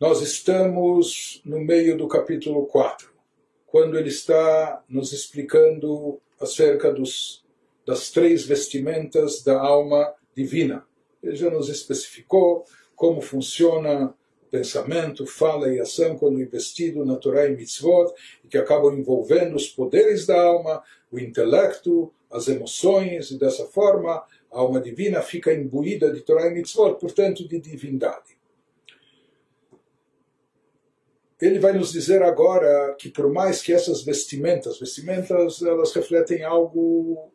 Nós estamos no meio do capítulo 4, quando ele está nos explicando acerca dos, das três vestimentas da alma divina. Ele já nos especificou como funciona pensamento, fala e ação quando investido na Torá e Mitzvot, e que acabam envolvendo os poderes da alma, o intelecto, as emoções, e dessa forma a alma divina fica imbuída de Torá e Mitzvot, portanto de divindade. Ele vai nos dizer agora que por mais que essas vestimentas, vestimentas elas refletem algo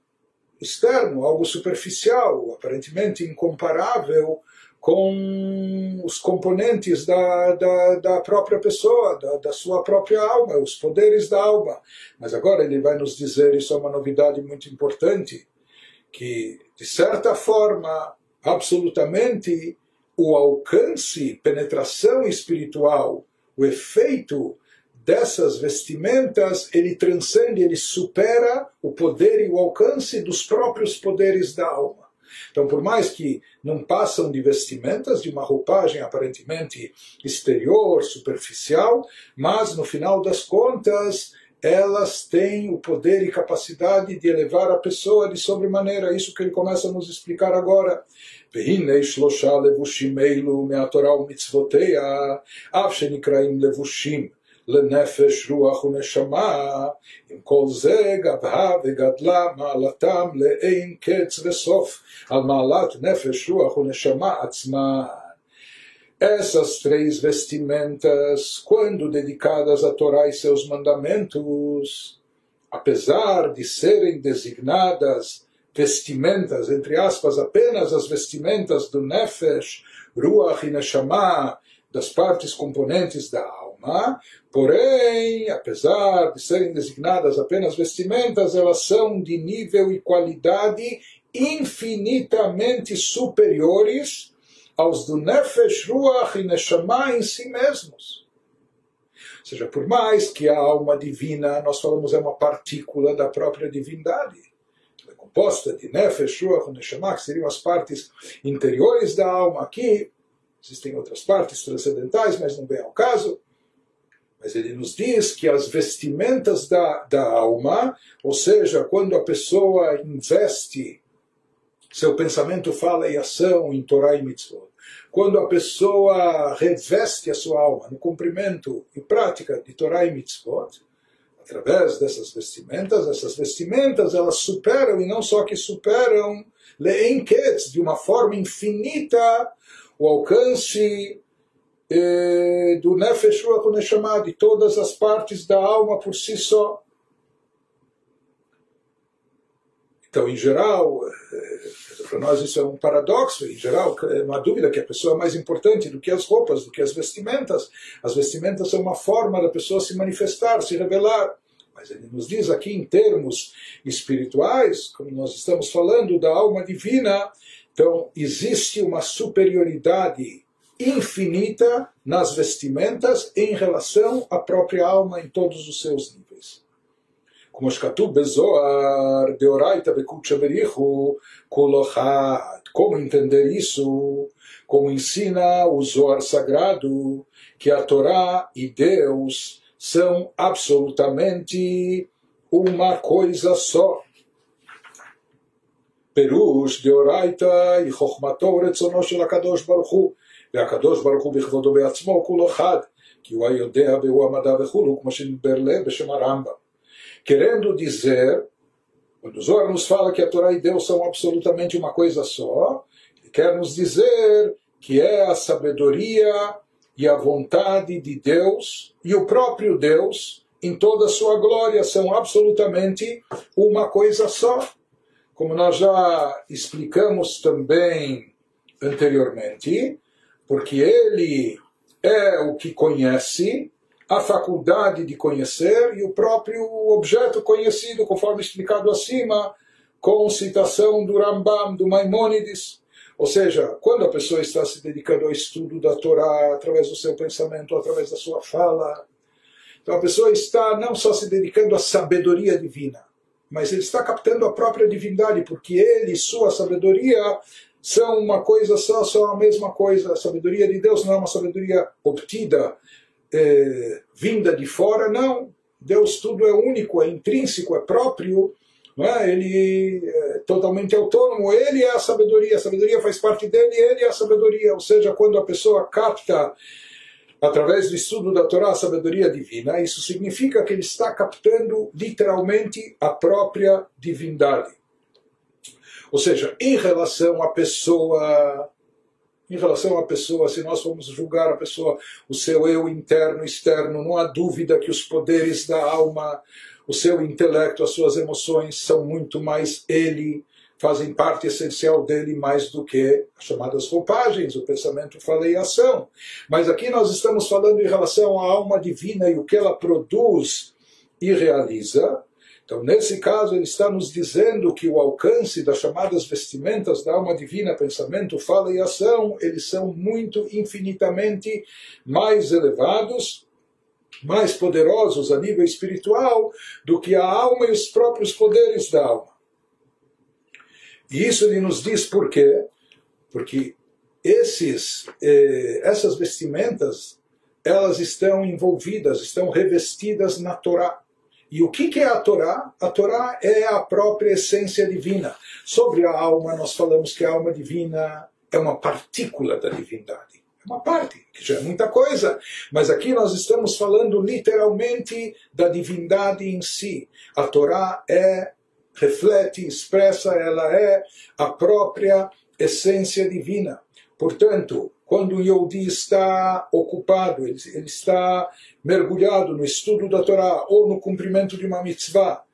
externo, algo superficial, aparentemente incomparável com os componentes da, da, da própria pessoa, da, da, sua própria alma, os poderes da alma. Mas agora ele vai nos dizer, isso é uma novidade muito importante, que, de certa forma, absolutamente, o alcance, penetração espiritual, o efeito dessas vestimentas, ele transcende, ele supera o poder e o alcance dos próprios poderes da alma. Então, por mais que não passam de vestimentas, de uma roupagem aparentemente exterior, superficial, mas no final das contas elas têm o poder e capacidade de elevar a pessoa de sobremaneira. Isso que ele começa a nos explicar agora. והנה שלושה לבושים אלו מהתורה ומצוותיה, אף שנקראים לבושים לנפש, רוח ונשמה, עם כל זה גבהה וגדלה מעלתם לאין קץ וסוף על מעלת נפש, רוח ונשמה עצמה. Essas três vestimentas, quando dedicadas a Torá e seus mandamentos, apesar de serem designadas vestimentas, entre aspas, apenas as vestimentas do Nefesh, Ruach e Neshama, das partes componentes da alma, porém, apesar de serem designadas apenas vestimentas, elas são de nível e qualidade infinitamente superiores aos do Nefesh, Ruach e Neshama em si mesmos. Ou seja, por mais que a alma divina, nós falamos, é uma partícula da própria divindade, composta de Nefesh, Ruach Neshama, que seriam as partes interiores da alma aqui, existem outras partes transcendentais, mas não vem ao caso. Mas ele nos diz que as vestimentas da, da alma, ou seja, quando a pessoa investe seu pensamento, fala e ação em Torá e Mitzvot. Quando a pessoa reveste a sua alma no cumprimento e prática de Torá e Mitzvot, através dessas vestimentas, essas vestimentas elas superam, e não só que superam, leenketz, de uma forma infinita, o alcance eh, do Nefesh Ruach de todas as partes da alma por si só. Então, em geral, para nós isso é um paradoxo, em geral, não há dúvida que a pessoa é mais importante do que as roupas, do que as vestimentas. As vestimentas são uma forma da pessoa se manifestar, se revelar. Mas ele nos diz aqui em termos espirituais, como nós estamos falando da alma divina, então existe uma superioridade infinita nas vestimentas em relação à própria alma em todos os seus níveis como שכתוב בזוהר, דאורייתא בקודשא בריחו, כל אחד. Como entender isso? Como ensina o Zohar Sagrado, que a Torá e Deus são absolutamente uma coisa só. פירוש דאורייתא היא חוכמתו ורצונו של הקדוש ברוך הוא, והקדוש ברוך הוא בכבודו בעצמו כולו חד, כי הוא היודע והוא המדע וכולו, כמו שנדבר לב בשם הרמב"ם. querendo dizer, quando o Zohar nos fala que a Torá e Deus são absolutamente uma coisa só, ele quer nos dizer que é a sabedoria e a vontade de Deus e o próprio Deus em toda a sua glória são absolutamente uma coisa só. Como nós já explicamos também anteriormente, porque ele é o que conhece a faculdade de conhecer e o próprio objeto conhecido, conforme explicado acima, com citação do Rambam, do Maimônides. Ou seja, quando a pessoa está se dedicando ao estudo da Torá, através do seu pensamento, através da sua fala, então a pessoa está não só se dedicando à sabedoria divina, mas ele está captando a própria divindade, porque ele, sua sabedoria, são uma coisa só, são a mesma coisa. A sabedoria de Deus não é uma sabedoria obtida, é, vinda de fora, não. Deus tudo é único, é intrínseco, é próprio, é? ele é totalmente autônomo, ele é a sabedoria, a sabedoria faz parte dele, ele é a sabedoria. Ou seja, quando a pessoa capta através do estudo da Torá a sabedoria divina, isso significa que ele está captando literalmente a própria divindade. Ou seja, em relação à pessoa, em relação à pessoa, se nós formos julgar a pessoa, o seu eu interno e externo, não há dúvida que os poderes da alma, o seu intelecto, as suas emoções são muito mais ele, fazem parte essencial dele mais do que as chamadas roupagens, o pensamento, fala e ação. Mas aqui nós estamos falando em relação à alma divina e o que ela produz e realiza, então, nesse caso, ele está nos dizendo que o alcance das chamadas vestimentas da alma divina, pensamento, fala e ação, eles são muito infinitamente mais elevados, mais poderosos a nível espiritual do que a alma e os próprios poderes da alma. E isso ele nos diz por quê? Porque esses, eh, essas vestimentas, elas estão envolvidas, estão revestidas na Torá. E o que, é a Torá? A Torá é a própria essência divina. Sobre a alma, nós falamos que a alma divina é uma partícula da divindade. É uma parte, que já é muita coisa. Mas aqui nós estamos falando literalmente da divindade em si. A Torá é, reflete, expressa, ela é a própria essência divina. Portanto, quando o Yodi está ocupado, ele, ele está mergulhado no estudo da Torá ou no cumprimento de uma mitzvah,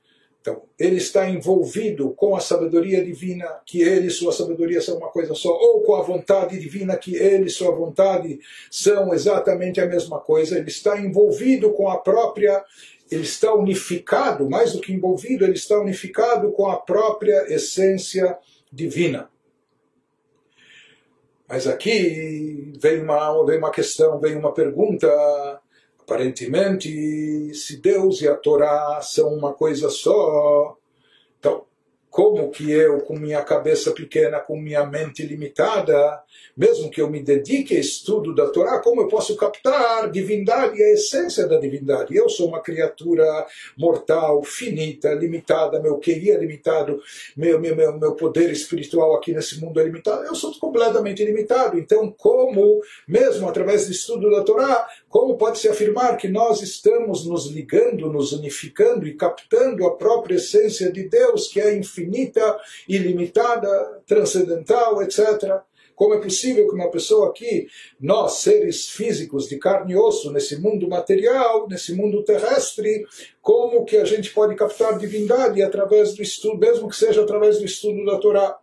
então, ele está envolvido com a sabedoria divina, que ele e sua sabedoria são uma coisa só, ou com a vontade divina, que ele e sua vontade são exatamente a mesma coisa. Ele está envolvido com a própria, ele está unificado, mais do que envolvido, ele está unificado com a própria essência divina. Mas aqui vem uma, vem uma questão, vem uma pergunta. Aparentemente, se Deus e a Torá são uma coisa só, então como que eu, com minha cabeça pequena, com minha mente limitada, mesmo que eu me dedique ao estudo da Torá, como eu posso captar a divindade a essência da divindade? Eu sou uma criatura mortal, finita, limitada, meu QI é limitado, meu, meu, meu, meu poder espiritual aqui nesse mundo é limitado, eu sou completamente limitado. Então, como, mesmo através do estudo da Torá, como pode-se afirmar que nós estamos nos ligando, nos unificando e captando a própria essência de Deus, que é infinita? ilimitada, transcendental, etc. Como é possível que uma pessoa aqui, nós, seres físicos de carne e osso, nesse mundo material, nesse mundo terrestre, como que a gente pode captar divindade através do estudo, mesmo que seja através do estudo da Torá?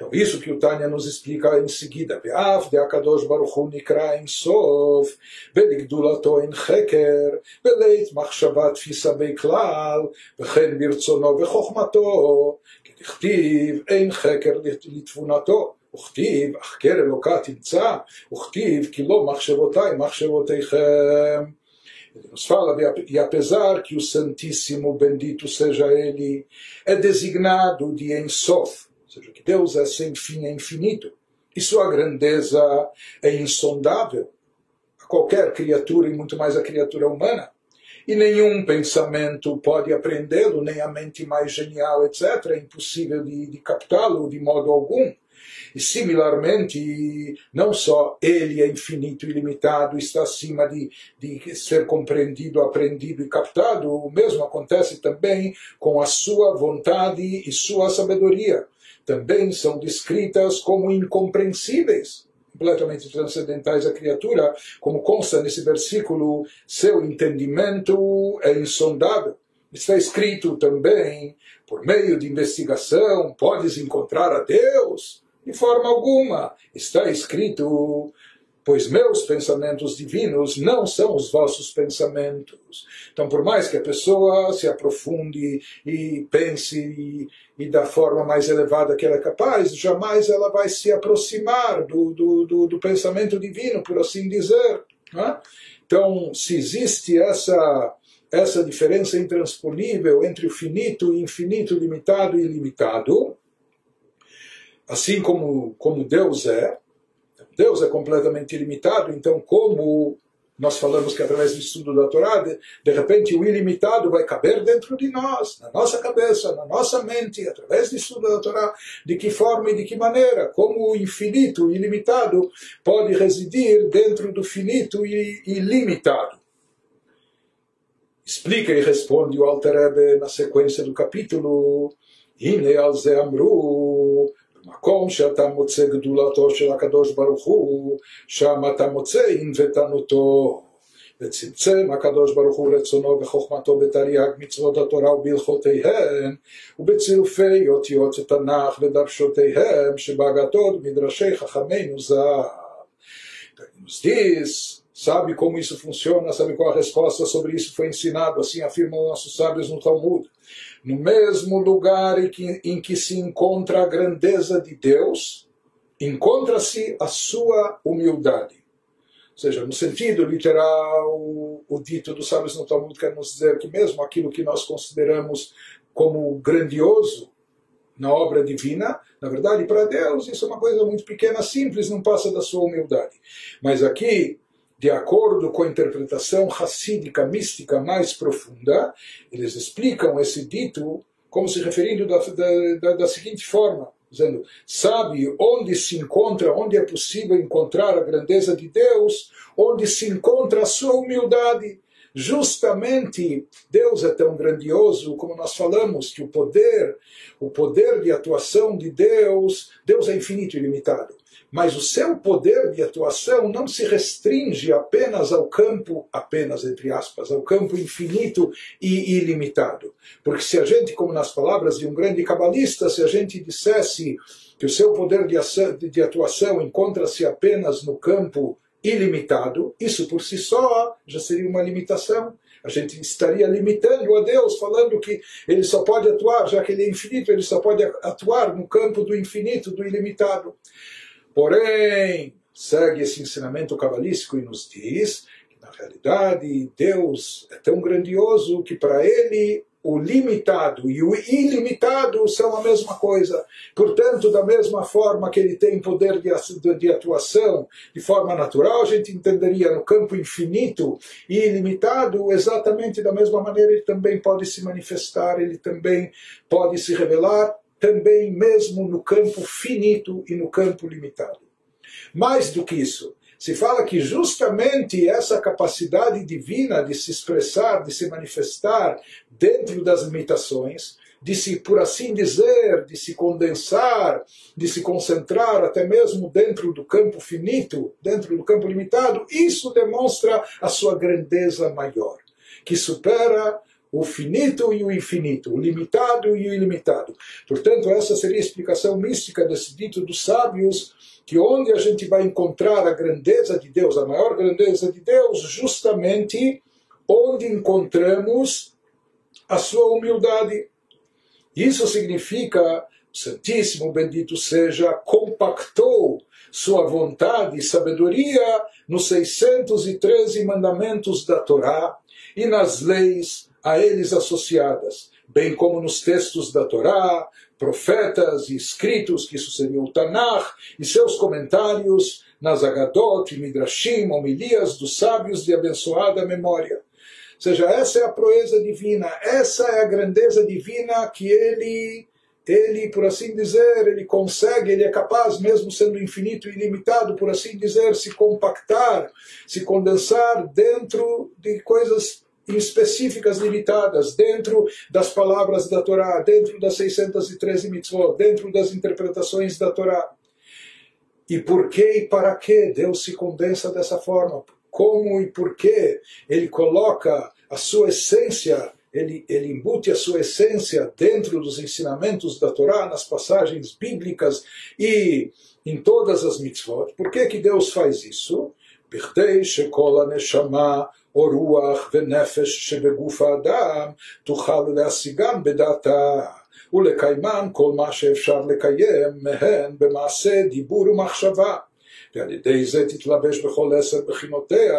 Então, isso que o Tânia nos explica em seguida. Ve'af de Akadosh Baruch Hu nikra em sof, ve'ligdulato en cheker, ve'leit machshavat tfisa beiklal, ve'chen birtzono ve'chochmato, כדכתיב אין חקר לתבונתו, וכתיב החקר אלוקה תמצא, וכתיב כי לא מחשבותיי מחשבותיכם. Nos fala, e apesar que o Santíssimo, bendito seja Ele, é designado de Ensof, seja, que Deus é sem fim, é infinito, e sua grandeza é insondável a qualquer criatura e muito mais a criatura humana. E nenhum pensamento pode aprendê-lo, nem a mente mais genial, etc. É impossível de, de captá-lo de modo algum. E similarmente, não só ele é infinito e ilimitado, está acima de, de ser compreendido, aprendido e captado, o mesmo acontece também com a sua vontade e sua sabedoria também são descritas como incompreensíveis, completamente transcendentais à criatura, como consta nesse versículo, seu entendimento é insondável. Está escrito também, por meio de investigação, podes encontrar a Deus? De forma alguma. Está escrito, pois meus pensamentos divinos não são os vossos pensamentos. Então, por mais que a pessoa se aprofunde e pense e, e da forma mais elevada que ela é capaz, jamais ela vai se aproximar do, do, do, do pensamento divino, por assim dizer. Né? Então, se existe essa essa diferença intransponível entre o finito e infinito, limitado e ilimitado, assim como, como Deus é, Deus é completamente ilimitado, então como nós falamos que através do estudo da Torá, de, de, repente o ilimitado vai caber dentro de nós, na nossa cabeça, na nossa mente, através do estudo da Torá, de que forma e de que maneira, como o infinito, o ilimitado, pode residir dentro do finito e ilimitado. Explica e responde o Alter na sequência do capítulo, Hine al Zeamru, מקום שאתה מוצא גדולתו של הקדוש ברוך הוא, שם אתה מוצא ענוותנותו. וצמצם הקדוש ברוך הוא רצונו בחוכמתו בתרי"ג מצוות התורה ובהלכותיהן ובצירופי אותיות התנ"ך ודרשותיהם שבהגתות מדרשי חכמינו ז"ל. Diz, sabe como isso funciona, sabe qual a resposta sobre isso foi ensinado, assim afirmam nossos sábios no Talmud. no mesmo lugar em que, em que se encontra a grandeza de Deus, encontra-se a sua humildade. Ou seja, no sentido literal, o dito dos sábios no Talmud quer nos dizer que mesmo aquilo que nós consideramos como grandioso na obra divina, na verdade, para Deus isso é uma coisa muito pequena, simples, não passa da sua humildade. Mas aqui de acordo com a interpretação racídica, mística mais profunda, eles explicam esse dito como se referindo da, da, da, seguinte forma, dizendo, sabe onde se encontra, onde é possível encontrar a grandeza de Deus, onde se encontra a sua humildade. Justamente Deus é tão grandioso, como nós falamos, que o poder, o poder de atuação de Deus, Deus é infinito e ilimitado mas o seu poder de atuação não se restringe apenas ao campo, apenas entre aspas, ao campo infinito e ilimitado. Porque se a gente, como nas palavras de um grande cabalista, se a gente dissesse que o seu poder de, ação, de atuação encontra-se apenas no campo ilimitado, isso por si só já seria uma limitação. A gente estaria limitando a Deus, falando que ele só pode atuar, já que ele é infinito, ele só pode atuar no campo do infinito, do ilimitado. Porém, segue esse ensinamento cabalístico e nos diz que, na realidade, Deus é tão grandioso que para ele o limitado e o ilimitado são a mesma coisa. Portanto, da mesma forma que ele tem poder de atuação de forma natural, a gente entenderia no campo infinito e ilimitado, exatamente da mesma maneira ele também pode se manifestar, ele também pode se revelar também mesmo no campo finito e no campo limitado. Mais do que isso, se fala que justamente essa capacidade divina de se expressar, de se manifestar dentro das limitações, de se, por assim dizer, de se condensar, de se concentrar até mesmo dentro do campo finito, dentro do campo limitado, isso demonstra a sua grandeza maior, que supera o finito e o infinito, o limitado e o ilimitado. Portanto, essa seria a explicação mística desse dito dos sábios, que onde a gente vai encontrar a grandeza de Deus, a maior grandeza de Deus, justamente onde encontramos a sua humildade. Isso significa, Santíssimo Bendito seja, compactou sua vontade e sabedoria nos 613 mandamentos da Torá e nas leis a eles associadas, bem como nos textos da Torá, profetas e escritos, que isso seria o Tanakh, e seus comentários nas Agadot e Midrashim, homilias dos sábios de abençoada memória. Ou seja, essa é a proeza divina, essa é a grandeza divina que ele, ele, por assim dizer, ele consegue, ele é capaz, mesmo sendo infinito e ilimitado, por assim dizer, se compactar, se condensar dentro de coisas específicas limitadas dentro das palavras da Torá, dentro das 613 mitzvot, dentro das interpretações da Torá. E por que e para que Deus se condensa dessa forma? Como e por que ele coloca a sua essência, ele, ele embute a sua essência dentro dos ensinamentos da Torá, nas passagens bíblicas e em todas as mitzvot? Por que, que Deus faz isso? בכדי שכל הנשמה או רוח ונפש שבגוף האדם תוכל להשיגם בדעתה ולקיימן כל מה שאפשר לקיים מהן במעשה, דיבור ומחשבה. ועל ידי זה תתלבש בכל עשר בחינותיה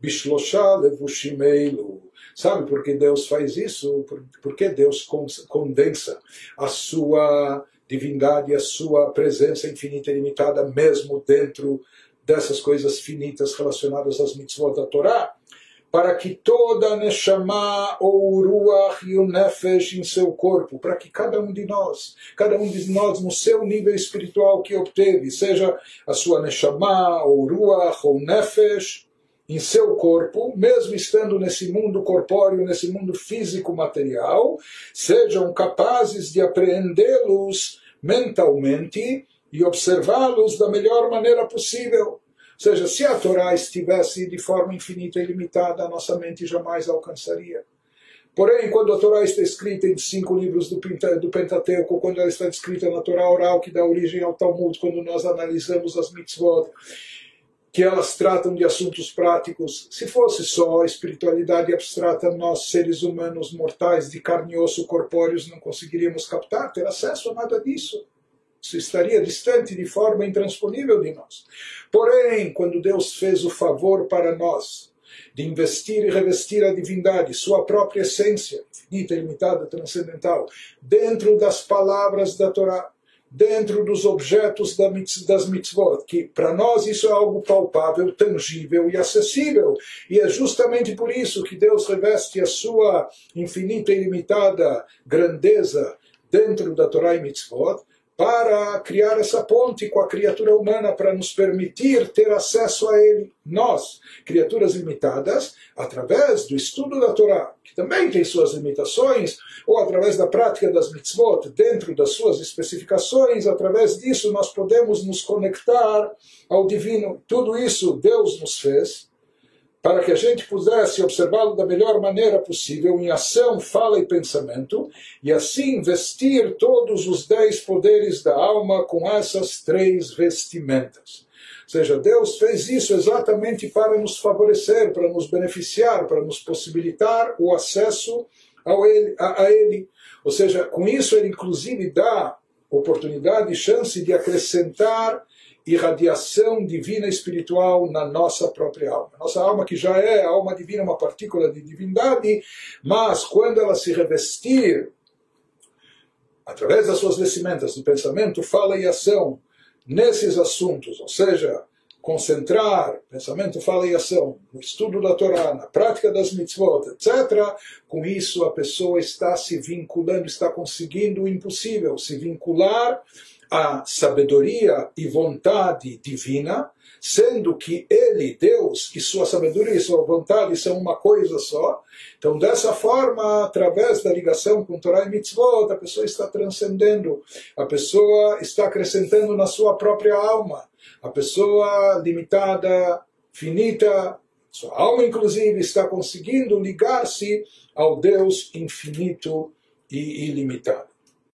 בשלושה לבושים אלו. Sabe por que Deus faz isso? Por, porque Deus condensa a sua divindade e a sua presença infinita e limitada, mesmo dentro dessas coisas finitas relacionadas às mitzvot da Torá, para que toda Neshama ou Ruach e o Nefesh em seu corpo, para que cada um de nós, cada um de nós no seu nível espiritual que obteve, seja a sua Neshama ou Ruach ou Nefesh, em seu corpo, mesmo estando nesse mundo corpóreo, nesse mundo físico material, sejam capazes de apreendê-los mentalmente e observá-los da melhor maneira possível. Ou seja, se a Torá estivesse de forma infinita e limitada, a nossa mente jamais alcançaria. Porém, quando a Torá está escrita em cinco livros do, Pentateuco, quando ela está escrita na Torá oral que dá origem ao Talmud, quando nós analisamos as mitzvot, que elas tratam de assuntos práticos. Se fosse só espiritualidade abstrata, nós, seres humanos mortais, de carne e osso corpóreos, não conseguiríamos captar, ter acesso a nada disso. Estaria distante de forma intransponível de nós. Porém, quando Deus fez o favor para nós de investir e revestir a divindade, sua própria essência, infinita, ilimitada, transcendental, dentro das palavras da Torá, dentro dos objetos das mitzvot, que para nós isso é algo palpável, tangível e acessível. E é justamente por isso que Deus reveste a sua infinita e ilimitada grandeza dentro da Torá e mitzvot, para criar essa ponte com a criatura humana, para nos permitir ter acesso a Ele. Nós, criaturas limitadas, através do estudo da Torá, que também tem suas limitações, ou através da prática das mitzvot, dentro das suas especificações, através disso nós podemos nos conectar ao divino. Tudo isso Deus nos fez para que a gente pudesse observá-lo da melhor maneira possível, em ação, fala e pensamento, e assim vestir todos os dez poderes da alma com essas três vestimentas. Ou seja, Deus fez isso exatamente para nos favorecer, para nos beneficiar, para nos possibilitar o acesso ao ele, a, a Ele. Ou seja, com isso Ele inclusive dá oportunidade e chance de acrescentar irradiação divina espiritual na nossa própria alma. Nossa alma, que já é alma divina, uma partícula de divindade, mas quando ela se revestir, através das suas vestimentas, do pensamento, fala e ação, nesses assuntos, ou seja, concentrar pensamento, fala e ação no estudo da Torá, na prática das mitzvot, etc., com isso a pessoa está se vinculando, está conseguindo o impossível, se vincular a sabedoria e vontade divina, sendo que ele, Deus, e sua sabedoria e sua vontade são uma coisa só. Então, dessa forma, através da ligação com Torah e Mitzvot, a pessoa está transcendendo, a pessoa está acrescentando na sua própria alma. A pessoa limitada, finita, sua alma, inclusive, está conseguindo ligar-se ao Deus infinito e ilimitado.